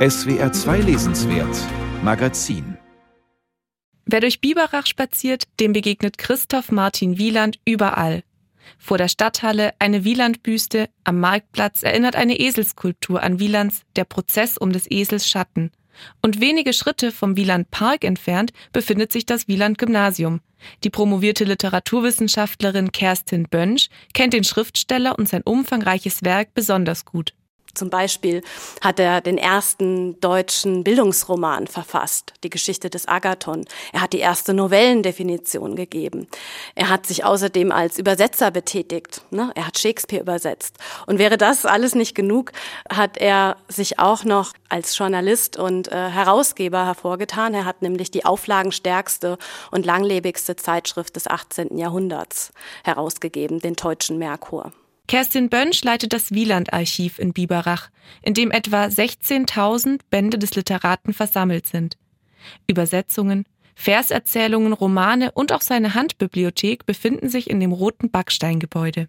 SWR 2 Lesenswert Magazin Wer durch Biberach spaziert, dem begegnet Christoph Martin Wieland überall. Vor der Stadthalle eine Wielandbüste, am Marktplatz erinnert eine Eselskulptur an Wielands Der Prozess um des Esels Schatten. Und wenige Schritte vom Wieland Park entfernt befindet sich das Wieland Gymnasium. Die promovierte Literaturwissenschaftlerin Kerstin Bönsch kennt den Schriftsteller und sein umfangreiches Werk besonders gut. Zum Beispiel hat er den ersten deutschen Bildungsroman verfasst, die Geschichte des Agathon. Er hat die erste Novellendefinition gegeben. Er hat sich außerdem als Übersetzer betätigt. Ne? Er hat Shakespeare übersetzt. Und wäre das alles nicht genug, hat er sich auch noch als Journalist und äh, Herausgeber hervorgetan. Er hat nämlich die auflagenstärkste und langlebigste Zeitschrift des 18. Jahrhunderts herausgegeben, den Deutschen Merkur. Kerstin Bönsch leitet das Wieland-Archiv in Biberach, in dem etwa 16.000 Bände des Literaten versammelt sind. Übersetzungen, Verserzählungen, Romane und auch seine Handbibliothek befinden sich in dem roten Backsteingebäude.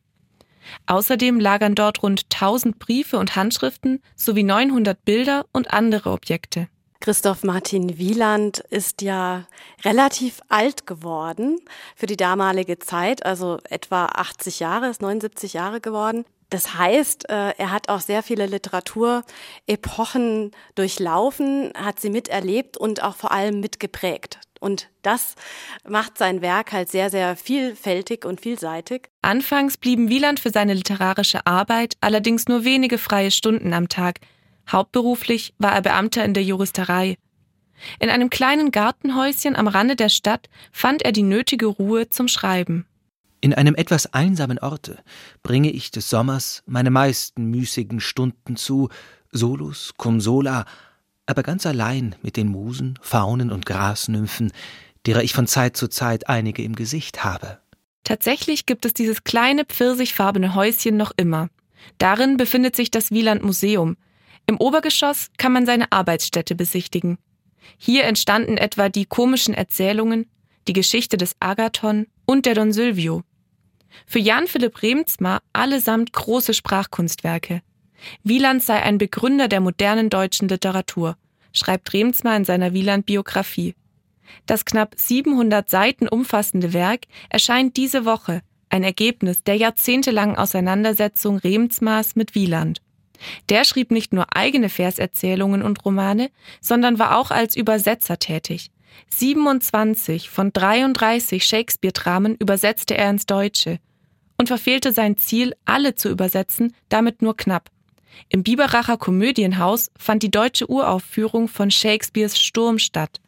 Außerdem lagern dort rund 1000 Briefe und Handschriften sowie 900 Bilder und andere Objekte. Christoph Martin Wieland ist ja relativ alt geworden für die damalige Zeit, also etwa 80 Jahre, ist 79 Jahre geworden. Das heißt, äh, er hat auch sehr viele Literaturepochen durchlaufen, hat sie miterlebt und auch vor allem mitgeprägt. Und das macht sein Werk halt sehr, sehr vielfältig und vielseitig. Anfangs blieben Wieland für seine literarische Arbeit allerdings nur wenige freie Stunden am Tag, Hauptberuflich war er Beamter in der Juristerei. In einem kleinen Gartenhäuschen am Rande der Stadt fand er die nötige Ruhe zum Schreiben. In einem etwas einsamen Orte bringe ich des Sommers meine meisten müßigen Stunden zu, solus cum sola, aber ganz allein mit den Musen, Faunen und Grasnymphen, derer ich von Zeit zu Zeit einige im Gesicht habe. Tatsächlich gibt es dieses kleine pfirsichfarbene Häuschen noch immer. Darin befindet sich das Wieland Museum, im Obergeschoss kann man seine Arbeitsstätte besichtigen. Hier entstanden etwa die komischen Erzählungen, die Geschichte des Agathon und der Don Sylvio. Für Jan Philipp Remzmar allesamt große Sprachkunstwerke. Wieland sei ein Begründer der modernen deutschen Literatur, schreibt Remzmar in seiner Wieland-Biografie. Das knapp 700 Seiten umfassende Werk erscheint diese Woche, ein Ergebnis der jahrzehntelangen Auseinandersetzung Remzmars mit Wieland. Der schrieb nicht nur eigene Verserzählungen und Romane, sondern war auch als Übersetzer tätig. 27 von 33 Shakespeare-Dramen übersetzte er ins Deutsche und verfehlte sein Ziel, alle zu übersetzen, damit nur knapp. Im Biberacher Komödienhaus fand die deutsche Uraufführung von Shakespeares Sturm statt.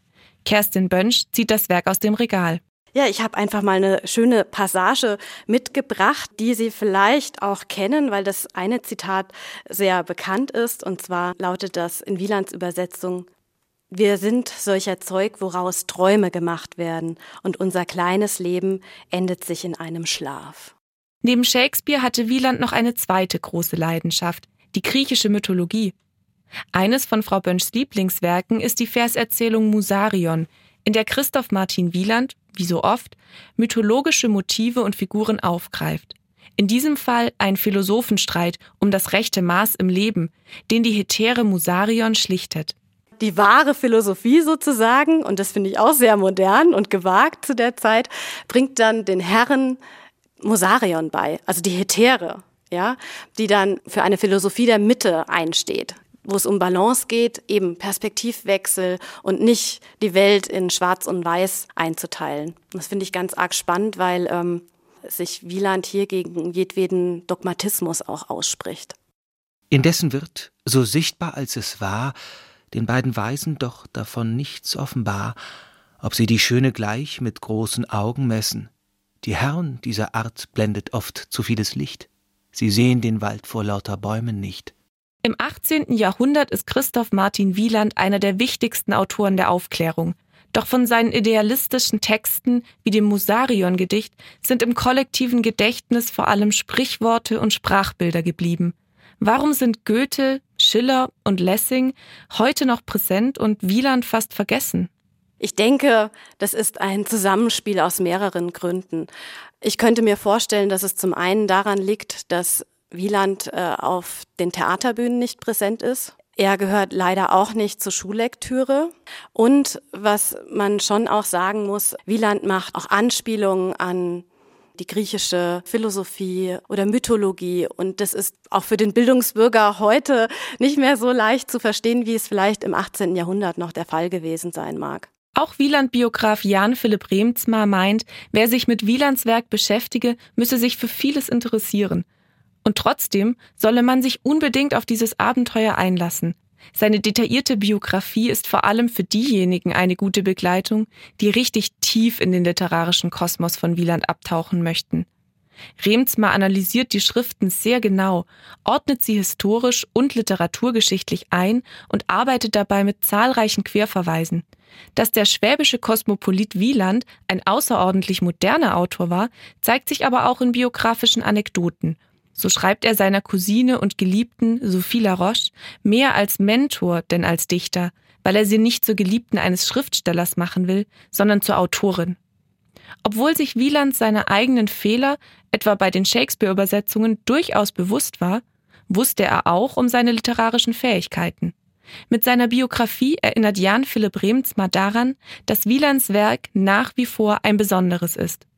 Kerstin Bönsch zieht das Werk aus dem Regal. Ja, ich habe einfach mal eine schöne Passage mitgebracht, die Sie vielleicht auch kennen, weil das eine Zitat sehr bekannt ist. Und zwar lautet das in Wielands Übersetzung, wir sind solcher Zeug, woraus Träume gemacht werden, und unser kleines Leben endet sich in einem Schlaf. Neben Shakespeare hatte Wieland noch eine zweite große Leidenschaft, die griechische Mythologie. Eines von Frau Bönschs Lieblingswerken ist die Verserzählung Musarion, in der Christoph Martin Wieland, wie so oft, mythologische Motive und Figuren aufgreift. In diesem Fall ein Philosophenstreit um das rechte Maß im Leben, den die Hetäre Musarion schlichtet. Die wahre Philosophie sozusagen, und das finde ich auch sehr modern und gewagt zu der Zeit, bringt dann den Herren Musarion bei, also die Hetäre, ja, die dann für eine Philosophie der Mitte einsteht wo es um Balance geht, eben Perspektivwechsel und nicht die Welt in Schwarz und Weiß einzuteilen. Das finde ich ganz arg spannend, weil ähm, sich Wieland hier gegen jedweden Dogmatismus auch ausspricht. Indessen wird, so sichtbar als es war, den beiden Weisen doch davon nichts offenbar, ob sie die Schöne gleich mit großen Augen messen. Die Herren dieser Art blendet oft zu vieles Licht. Sie sehen den Wald vor lauter Bäumen nicht. Im 18. Jahrhundert ist Christoph Martin Wieland einer der wichtigsten Autoren der Aufklärung. Doch von seinen idealistischen Texten wie dem Musarion-Gedicht sind im kollektiven Gedächtnis vor allem Sprichworte und Sprachbilder geblieben. Warum sind Goethe, Schiller und Lessing heute noch präsent und Wieland fast vergessen? Ich denke, das ist ein Zusammenspiel aus mehreren Gründen. Ich könnte mir vorstellen, dass es zum einen daran liegt, dass Wieland äh, auf den Theaterbühnen nicht präsent ist. Er gehört leider auch nicht zur Schullektüre. Und was man schon auch sagen muss, Wieland macht auch Anspielungen an die griechische Philosophie oder Mythologie. Und das ist auch für den Bildungsbürger heute nicht mehr so leicht zu verstehen, wie es vielleicht im 18. Jahrhundert noch der Fall gewesen sein mag. Auch Wieland-Biograf Jan Philipp Remzmar meint, wer sich mit Wielands Werk beschäftige, müsse sich für vieles interessieren. Und trotzdem solle man sich unbedingt auf dieses Abenteuer einlassen. Seine detaillierte Biografie ist vor allem für diejenigen eine gute Begleitung, die richtig tief in den literarischen Kosmos von Wieland abtauchen möchten. Remzma analysiert die Schriften sehr genau, ordnet sie historisch und literaturgeschichtlich ein und arbeitet dabei mit zahlreichen Querverweisen. Dass der schwäbische Kosmopolit Wieland ein außerordentlich moderner Autor war, zeigt sich aber auch in biografischen Anekdoten so schreibt er seiner Cousine und Geliebten Sophie Laroche mehr als Mentor denn als Dichter, weil er sie nicht zur Geliebten eines Schriftstellers machen will, sondern zur Autorin. Obwohl sich Wieland seiner eigenen Fehler, etwa bei den Shakespeare-Übersetzungen, durchaus bewusst war, wusste er auch um seine literarischen Fähigkeiten. Mit seiner Biografie erinnert Jan Philipp Remzma daran, dass Wielands Werk nach wie vor ein besonderes ist.